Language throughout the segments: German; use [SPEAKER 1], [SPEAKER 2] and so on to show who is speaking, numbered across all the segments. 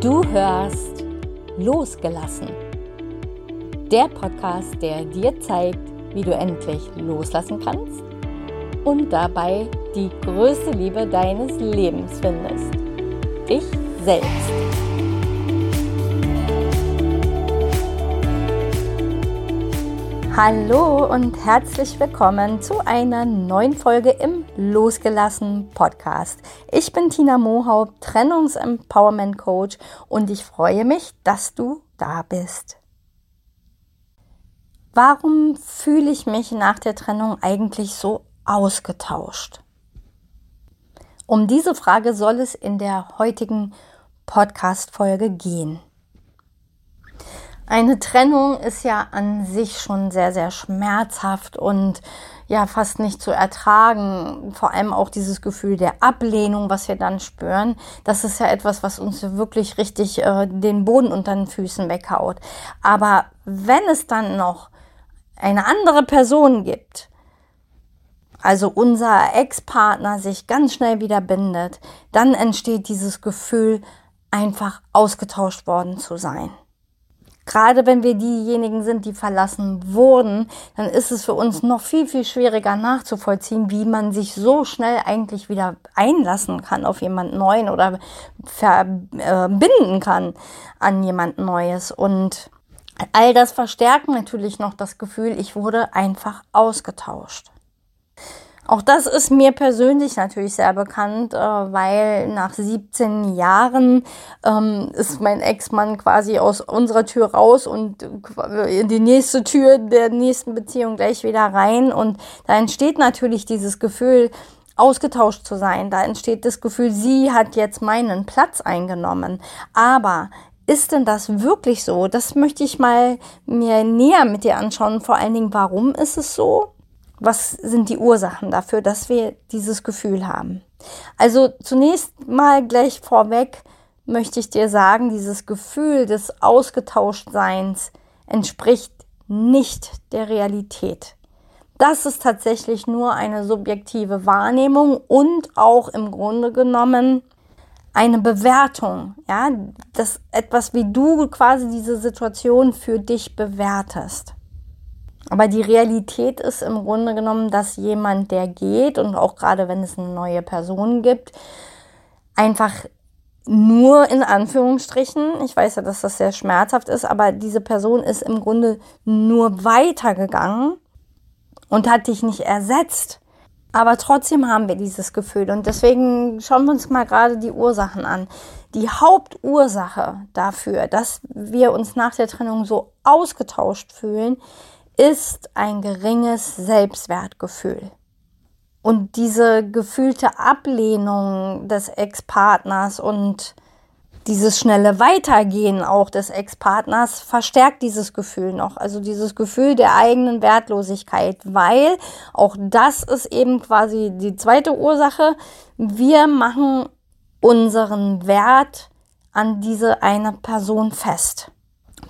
[SPEAKER 1] Du hörst Losgelassen. Der Podcast, der dir zeigt, wie du endlich loslassen kannst und dabei die größte Liebe deines Lebens findest. Dich selbst. Hallo und herzlich willkommen zu einer neuen Folge im Losgelassen Podcast. Ich bin Tina Mohaupt, Trennungs-Empowerment Coach und ich freue mich, dass du da bist. Warum fühle ich mich nach der Trennung eigentlich so ausgetauscht? Um diese Frage soll es in der heutigen Podcast-Folge gehen. Eine Trennung ist ja an sich schon sehr, sehr schmerzhaft und ja fast nicht zu ertragen. Vor allem auch dieses Gefühl der Ablehnung, was wir dann spüren. Das ist ja etwas, was uns wirklich richtig äh, den Boden unter den Füßen weghaut. Aber wenn es dann noch eine andere Person gibt, also unser Ex-Partner sich ganz schnell wieder bindet, dann entsteht dieses Gefühl, einfach ausgetauscht worden zu sein gerade wenn wir diejenigen sind, die verlassen wurden, dann ist es für uns noch viel, viel schwieriger nachzuvollziehen, wie man sich so schnell eigentlich wieder einlassen kann auf jemand Neuen oder verbinden kann an jemand Neues. Und all das verstärkt natürlich noch das Gefühl, ich wurde einfach ausgetauscht. Auch das ist mir persönlich natürlich sehr bekannt, äh, weil nach 17 Jahren ähm, ist mein Ex-Mann quasi aus unserer Tür raus und in die nächste Tür der nächsten Beziehung gleich wieder rein. Und da entsteht natürlich dieses Gefühl, ausgetauscht zu sein. Da entsteht das Gefühl, sie hat jetzt meinen Platz eingenommen. Aber ist denn das wirklich so? Das möchte ich mal mir näher mit dir anschauen. Vor allen Dingen, warum ist es so? Was sind die Ursachen dafür, dass wir dieses Gefühl haben. Also zunächst mal gleich vorweg möchte ich dir sagen, dieses Gefühl des Ausgetauschtseins entspricht nicht der Realität. Das ist tatsächlich nur eine subjektive Wahrnehmung und auch im Grunde genommen eine Bewertung, ja, das etwas, wie du quasi diese Situation für dich bewertest. Aber die Realität ist im Grunde genommen, dass jemand, der geht und auch gerade wenn es eine neue Person gibt, einfach nur in Anführungsstrichen, ich weiß ja, dass das sehr schmerzhaft ist, aber diese Person ist im Grunde nur weitergegangen und hat dich nicht ersetzt. Aber trotzdem haben wir dieses Gefühl und deswegen schauen wir uns mal gerade die Ursachen an. Die Hauptursache dafür, dass wir uns nach der Trennung so ausgetauscht fühlen, ist ein geringes Selbstwertgefühl. Und diese gefühlte Ablehnung des Ex-Partners und dieses schnelle Weitergehen auch des Ex-Partners verstärkt dieses Gefühl noch. Also dieses Gefühl der eigenen Wertlosigkeit, weil auch das ist eben quasi die zweite Ursache. Wir machen unseren Wert an diese eine Person fest.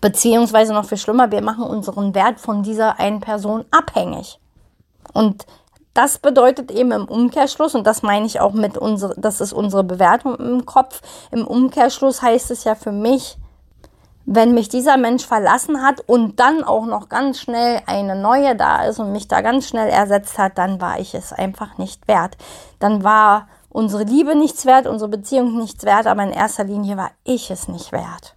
[SPEAKER 1] Beziehungsweise noch viel schlimmer, wir machen unseren Wert von dieser einen Person abhängig. Und das bedeutet eben im Umkehrschluss, und das meine ich auch mit unserer, das ist unsere Bewertung im Kopf. Im Umkehrschluss heißt es ja für mich, wenn mich dieser Mensch verlassen hat und dann auch noch ganz schnell eine neue da ist und mich da ganz schnell ersetzt hat, dann war ich es einfach nicht wert. Dann war unsere Liebe nichts wert, unsere Beziehung nichts wert, aber in erster Linie war ich es nicht wert.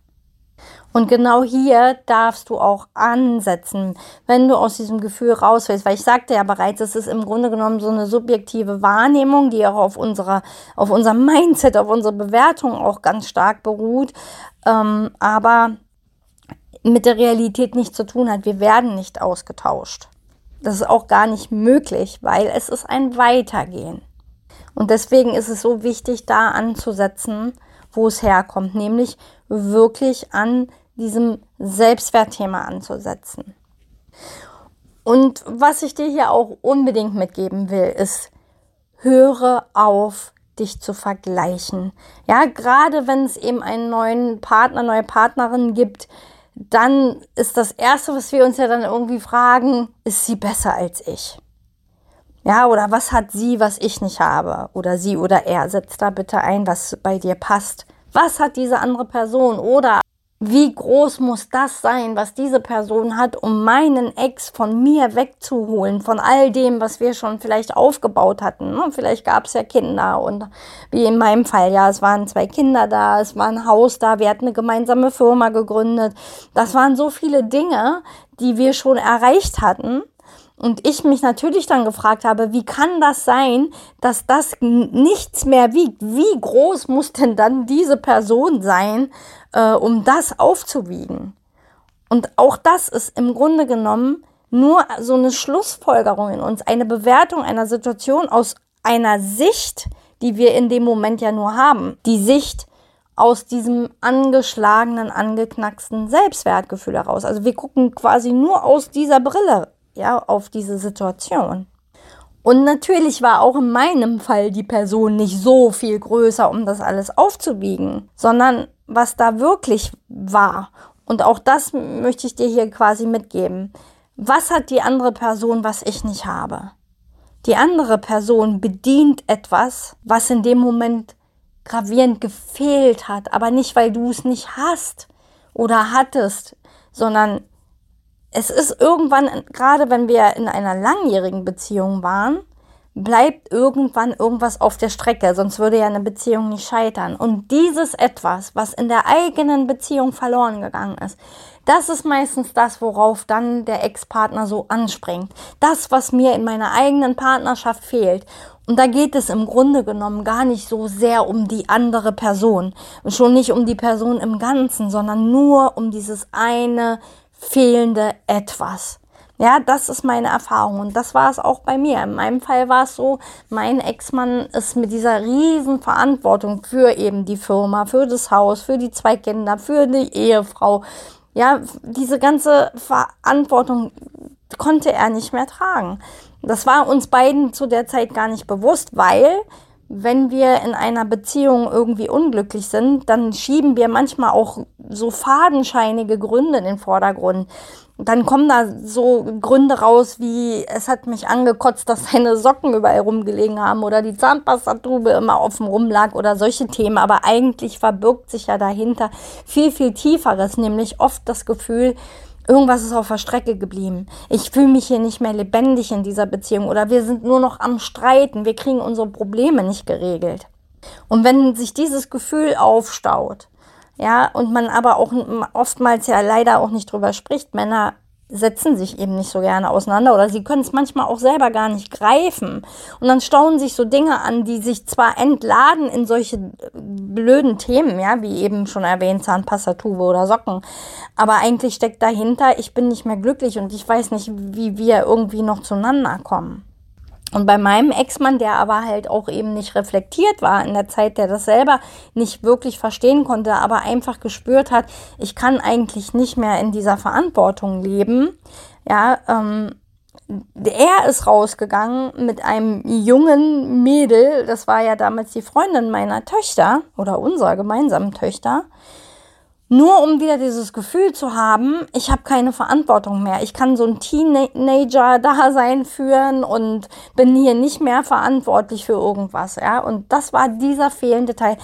[SPEAKER 1] Und genau hier darfst du auch ansetzen, wenn du aus diesem Gefühl raus willst. Weil ich sagte ja bereits, es ist im Grunde genommen so eine subjektive Wahrnehmung, die auch auf unserer, auf unserem Mindset, auf unserer Bewertung auch ganz stark beruht. Ähm, aber mit der Realität nichts zu tun hat. Wir werden nicht ausgetauscht. Das ist auch gar nicht möglich, weil es ist ein Weitergehen. Und deswegen ist es so wichtig, da anzusetzen, wo es herkommt, nämlich wirklich an diesem Selbstwertthema anzusetzen. Und was ich dir hier auch unbedingt mitgeben will, ist, höre auf, dich zu vergleichen. Ja, gerade wenn es eben einen neuen Partner, neue Partnerin gibt, dann ist das Erste, was wir uns ja dann irgendwie fragen, ist sie besser als ich? Ja, oder was hat sie, was ich nicht habe? Oder sie oder er. Setz da bitte ein, was bei dir passt. Was hat diese andere Person? Oder wie groß muss das sein, was diese Person hat, um meinen Ex von mir wegzuholen, von all dem, was wir schon vielleicht aufgebaut hatten. Ne? Vielleicht gab es ja Kinder und wie in meinem Fall, ja, es waren zwei Kinder da, es war ein Haus da, wir hatten eine gemeinsame Firma gegründet. Das waren so viele Dinge, die wir schon erreicht hatten und ich mich natürlich dann gefragt habe, wie kann das sein, dass das nichts mehr wiegt? Wie groß muss denn dann diese Person sein, äh, um das aufzuwiegen? Und auch das ist im Grunde genommen nur so eine Schlussfolgerung in uns, eine Bewertung einer Situation aus einer Sicht, die wir in dem Moment ja nur haben. Die Sicht aus diesem angeschlagenen, angeknacksten Selbstwertgefühl heraus. Also wir gucken quasi nur aus dieser Brille ja, auf diese Situation. Und natürlich war auch in meinem Fall die Person nicht so viel größer, um das alles aufzuwiegen, sondern was da wirklich war. Und auch das möchte ich dir hier quasi mitgeben. Was hat die andere Person, was ich nicht habe? Die andere Person bedient etwas, was in dem Moment gravierend gefehlt hat, aber nicht, weil du es nicht hast oder hattest, sondern es ist irgendwann, gerade wenn wir in einer langjährigen Beziehung waren, bleibt irgendwann irgendwas auf der Strecke, sonst würde ja eine Beziehung nicht scheitern. Und dieses etwas, was in der eigenen Beziehung verloren gegangen ist, das ist meistens das, worauf dann der Ex-Partner so anspringt. Das, was mir in meiner eigenen Partnerschaft fehlt. Und da geht es im Grunde genommen gar nicht so sehr um die andere Person. Und schon nicht um die Person im Ganzen, sondern nur um dieses eine fehlende etwas. Ja, das ist meine Erfahrung und das war es auch bei mir. In meinem Fall war es so, mein Ex-Mann ist mit dieser riesen Verantwortung für eben die Firma, für das Haus, für die zwei Kinder, für die Ehefrau. Ja, diese ganze Verantwortung konnte er nicht mehr tragen. Das war uns beiden zu der Zeit gar nicht bewusst, weil wenn wir in einer Beziehung irgendwie unglücklich sind, dann schieben wir manchmal auch so fadenscheinige Gründe in den Vordergrund. Dann kommen da so Gründe raus wie, es hat mich angekotzt, dass seine Socken überall rumgelegen haben oder die Zahnpastatube immer offen rumlag oder solche Themen. Aber eigentlich verbirgt sich ja dahinter viel, viel Tieferes, nämlich oft das Gefühl, Irgendwas ist auf der Strecke geblieben. Ich fühle mich hier nicht mehr lebendig in dieser Beziehung oder wir sind nur noch am Streiten. Wir kriegen unsere Probleme nicht geregelt. Und wenn sich dieses Gefühl aufstaut, ja, und man aber auch oftmals ja leider auch nicht drüber spricht, Männer setzen sich eben nicht so gerne auseinander oder sie können es manchmal auch selber gar nicht greifen. Und dann stauen sich so Dinge an, die sich zwar entladen in solche äh, blöden Themen, ja, wie eben schon erwähnt, Zahnpastatube oder Socken, aber eigentlich steckt dahinter, ich bin nicht mehr glücklich und ich weiß nicht, wie wir irgendwie noch zueinander kommen. Und bei meinem Ex-Mann, der aber halt auch eben nicht reflektiert war in der Zeit, der das selber nicht wirklich verstehen konnte, aber einfach gespürt hat, ich kann eigentlich nicht mehr in dieser Verantwortung leben. Ja, ähm, er ist rausgegangen mit einem jungen Mädel, das war ja damals die Freundin meiner Töchter oder unserer gemeinsamen Töchter. Nur um wieder dieses Gefühl zu haben, ich habe keine Verantwortung mehr. Ich kann so ein Teenager-Dasein führen und bin hier nicht mehr verantwortlich für irgendwas. Ja? Und das war dieser fehlende Teil.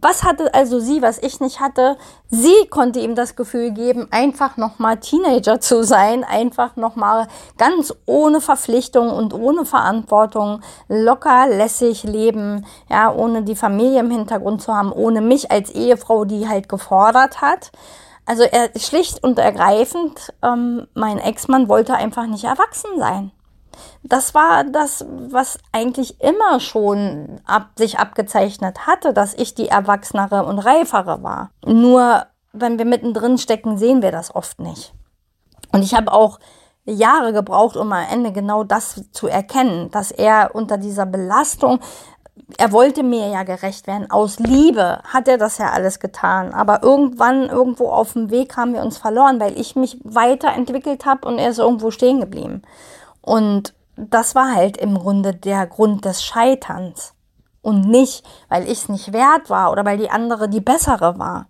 [SPEAKER 1] Was hatte also sie, was ich nicht hatte? Sie konnte ihm das Gefühl geben, einfach nochmal Teenager zu sein, einfach nochmal ganz ohne Verpflichtung und ohne Verantwortung, locker, lässig leben, ja, ohne die Familie im Hintergrund zu haben, ohne mich als Ehefrau, die halt gefordert hat. Also er schlicht und ergreifend, ähm, mein Ex-Mann wollte einfach nicht erwachsen sein das war das, was eigentlich immer schon ab, sich abgezeichnet hatte, dass ich die Erwachsenere und Reifere war. Nur wenn wir mittendrin stecken, sehen wir das oft nicht. Und ich habe auch Jahre gebraucht, um am Ende genau das zu erkennen, dass er unter dieser Belastung, er wollte mir ja gerecht werden, aus Liebe hat er das ja alles getan. Aber irgendwann, irgendwo auf dem Weg haben wir uns verloren, weil ich mich weiterentwickelt habe und er ist irgendwo stehen geblieben. Und das war halt im Grunde der Grund des Scheiterns. Und nicht, weil ich es nicht wert war oder weil die andere die bessere war.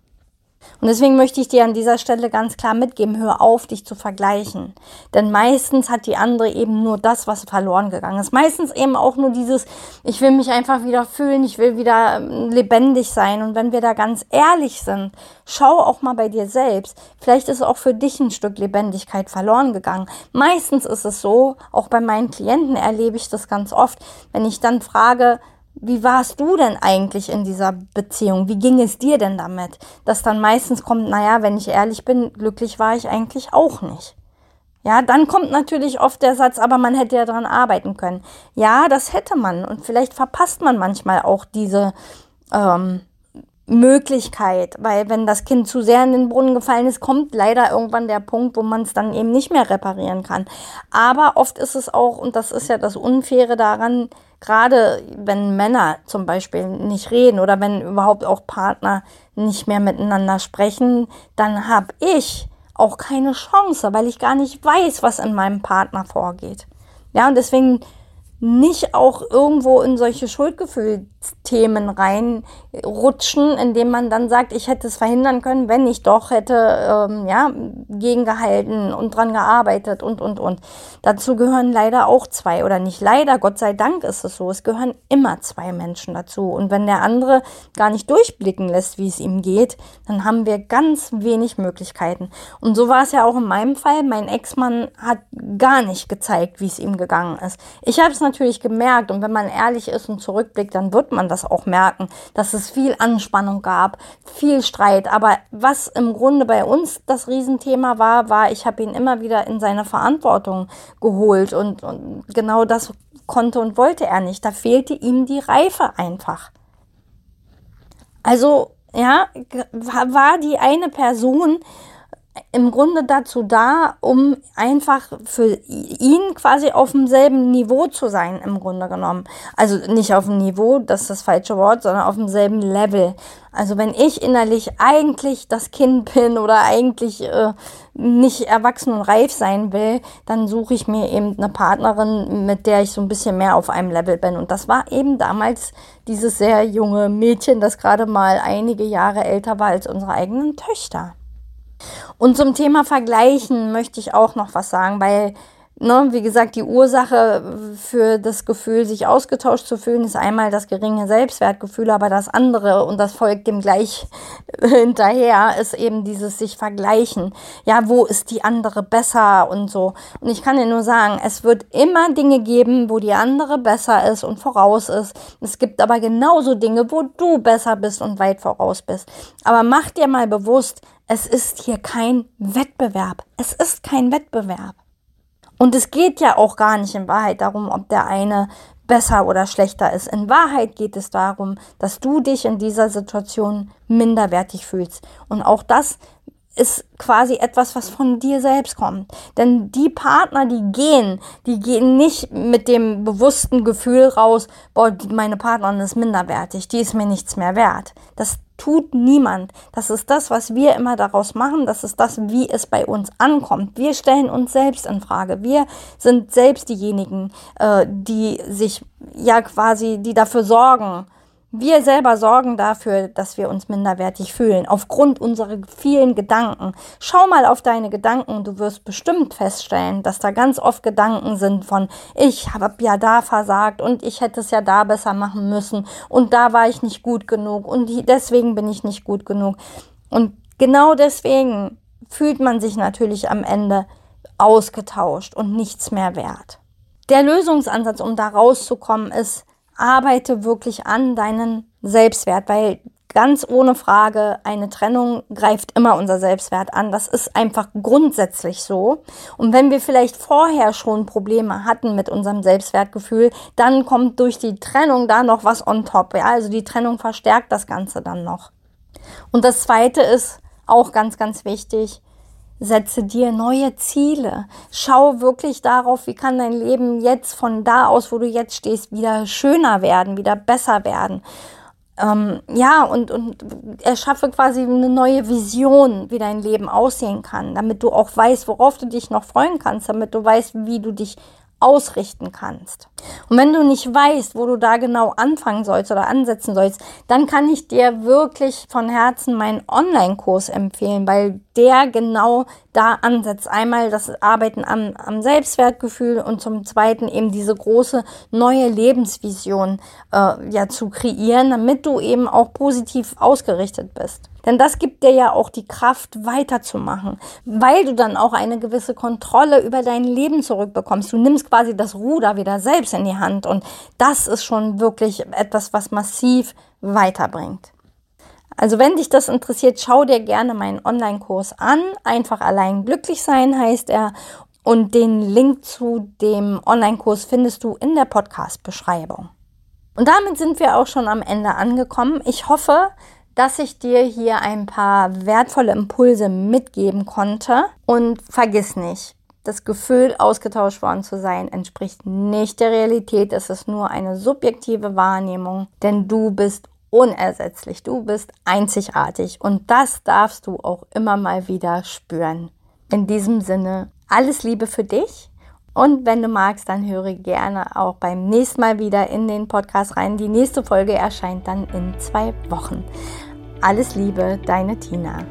[SPEAKER 1] Und deswegen möchte ich dir an dieser Stelle ganz klar mitgeben, hör auf, dich zu vergleichen. Denn meistens hat die andere eben nur das, was verloren gegangen ist. Meistens eben auch nur dieses, ich will mich einfach wieder fühlen, ich will wieder ähm, lebendig sein. Und wenn wir da ganz ehrlich sind, schau auch mal bei dir selbst. Vielleicht ist auch für dich ein Stück Lebendigkeit verloren gegangen. Meistens ist es so, auch bei meinen Klienten erlebe ich das ganz oft, wenn ich dann frage, wie warst du denn eigentlich in dieser Beziehung? Wie ging es dir denn damit? Dass dann meistens kommt, naja, wenn ich ehrlich bin, glücklich war ich eigentlich auch nicht. Ja, dann kommt natürlich oft der Satz, aber man hätte ja dran arbeiten können. Ja, das hätte man. Und vielleicht verpasst man manchmal auch diese ähm, Möglichkeit, weil wenn das Kind zu sehr in den Brunnen gefallen ist, kommt leider irgendwann der Punkt, wo man es dann eben nicht mehr reparieren kann. Aber oft ist es auch, und das ist ja das Unfaire daran, gerade wenn Männer zum Beispiel nicht reden oder wenn überhaupt auch Partner nicht mehr miteinander sprechen, dann habe ich auch keine Chance, weil ich gar nicht weiß, was in meinem Partner vorgeht. Ja, und deswegen nicht auch irgendwo in solche Schuldgefühlsthemen reinrutschen, indem man dann sagt, ich hätte es verhindern können, wenn ich doch hätte ähm, ja, gegengehalten und dran gearbeitet und, und, und. Dazu gehören leider auch zwei oder nicht leider, Gott sei Dank ist es so, es gehören immer zwei Menschen dazu. Und wenn der andere gar nicht durchblicken lässt, wie es ihm geht, dann haben wir ganz wenig Möglichkeiten. Und so war es ja auch in meinem Fall. Mein Ex-Mann hat gar nicht gezeigt, wie es ihm gegangen ist. Ich habe es natürlich gemerkt und wenn man ehrlich ist und zurückblickt, dann wird man das auch merken, dass es viel Anspannung gab, viel Streit. Aber was im Grunde bei uns das Riesenthema war, war, ich habe ihn immer wieder in seine Verantwortung geholt und, und genau das konnte und wollte er nicht. Da fehlte ihm die Reife einfach. Also, ja, war die eine Person, im Grunde dazu da, um einfach für ihn quasi auf demselben Niveau zu sein, im Grunde genommen. Also nicht auf dem Niveau, das ist das falsche Wort, sondern auf demselben Level. Also wenn ich innerlich eigentlich das Kind bin oder eigentlich äh, nicht erwachsen und reif sein will, dann suche ich mir eben eine Partnerin, mit der ich so ein bisschen mehr auf einem Level bin. Und das war eben damals dieses sehr junge Mädchen, das gerade mal einige Jahre älter war als unsere eigenen Töchter. Und zum Thema Vergleichen möchte ich auch noch was sagen, weil, ne, wie gesagt, die Ursache für das Gefühl, sich ausgetauscht zu fühlen, ist einmal das geringe Selbstwertgefühl, aber das andere, und das folgt dem gleich hinterher, ist eben dieses sich vergleichen. Ja, wo ist die andere besser und so. Und ich kann dir nur sagen, es wird immer Dinge geben, wo die andere besser ist und voraus ist. Es gibt aber genauso Dinge, wo du besser bist und weit voraus bist. Aber mach dir mal bewusst, es ist hier kein Wettbewerb. Es ist kein Wettbewerb. Und es geht ja auch gar nicht in Wahrheit darum, ob der eine besser oder schlechter ist. In Wahrheit geht es darum, dass du dich in dieser Situation minderwertig fühlst. Und auch das ist quasi etwas, was von dir selbst kommt. Denn die Partner, die gehen, die gehen nicht mit dem bewussten Gefühl raus, boah, meine Partnerin ist minderwertig, die ist mir nichts mehr wert. Das tut niemand. Das ist das, was wir immer daraus machen. Das ist das, wie es bei uns ankommt. Wir stellen uns selbst in Frage. Wir sind selbst diejenigen, äh, die sich ja quasi, die dafür sorgen, wir selber sorgen dafür, dass wir uns minderwertig fühlen, aufgrund unserer vielen Gedanken. Schau mal auf deine Gedanken du wirst bestimmt feststellen, dass da ganz oft Gedanken sind von, ich habe ja da versagt und ich hätte es ja da besser machen müssen und da war ich nicht gut genug und deswegen bin ich nicht gut genug. Und genau deswegen fühlt man sich natürlich am Ende ausgetauscht und nichts mehr wert. Der Lösungsansatz, um da rauszukommen, ist, arbeite wirklich an deinen Selbstwert, weil ganz ohne Frage, eine Trennung greift immer unser Selbstwert an. Das ist einfach grundsätzlich so. Und wenn wir vielleicht vorher schon Probleme hatten mit unserem Selbstwertgefühl, dann kommt durch die Trennung da noch was on top. Ja? Also die Trennung verstärkt das Ganze dann noch. Und das zweite ist auch ganz, ganz wichtig. Setze dir neue Ziele. Schau wirklich darauf, wie kann dein Leben jetzt von da aus, wo du jetzt stehst, wieder schöner werden, wieder besser werden. Ähm, ja, und, und erschaffe quasi eine neue Vision, wie dein Leben aussehen kann, damit du auch weißt, worauf du dich noch freuen kannst, damit du weißt, wie du dich ausrichten kannst. Und wenn du nicht weißt, wo du da genau anfangen sollst oder ansetzen sollst, dann kann ich dir wirklich von Herzen meinen Online-Kurs empfehlen, weil der genau da ansetzt. Einmal das Arbeiten am, am Selbstwertgefühl und zum Zweiten eben diese große neue Lebensvision äh, ja zu kreieren, damit du eben auch positiv ausgerichtet bist. Denn das gibt dir ja auch die Kraft weiterzumachen, weil du dann auch eine gewisse Kontrolle über dein Leben zurückbekommst. Du nimmst quasi das Ruder wieder selbst in die Hand und das ist schon wirklich etwas, was massiv weiterbringt. Also wenn dich das interessiert, schau dir gerne meinen Online-Kurs an. Einfach allein glücklich sein heißt er. Und den Link zu dem Online-Kurs findest du in der Podcast-Beschreibung. Und damit sind wir auch schon am Ende angekommen. Ich hoffe, dass ich dir hier ein paar wertvolle Impulse mitgeben konnte. Und vergiss nicht, das Gefühl, ausgetauscht worden zu sein, entspricht nicht der Realität. Es ist nur eine subjektive Wahrnehmung, denn du bist unersetzlich, du bist einzigartig und das darfst du auch immer mal wieder spüren. In diesem Sinne, alles Liebe für dich und wenn du magst, dann höre gerne auch beim nächsten Mal wieder in den Podcast rein. Die nächste Folge erscheint dann in zwei Wochen. Alles Liebe, deine Tina.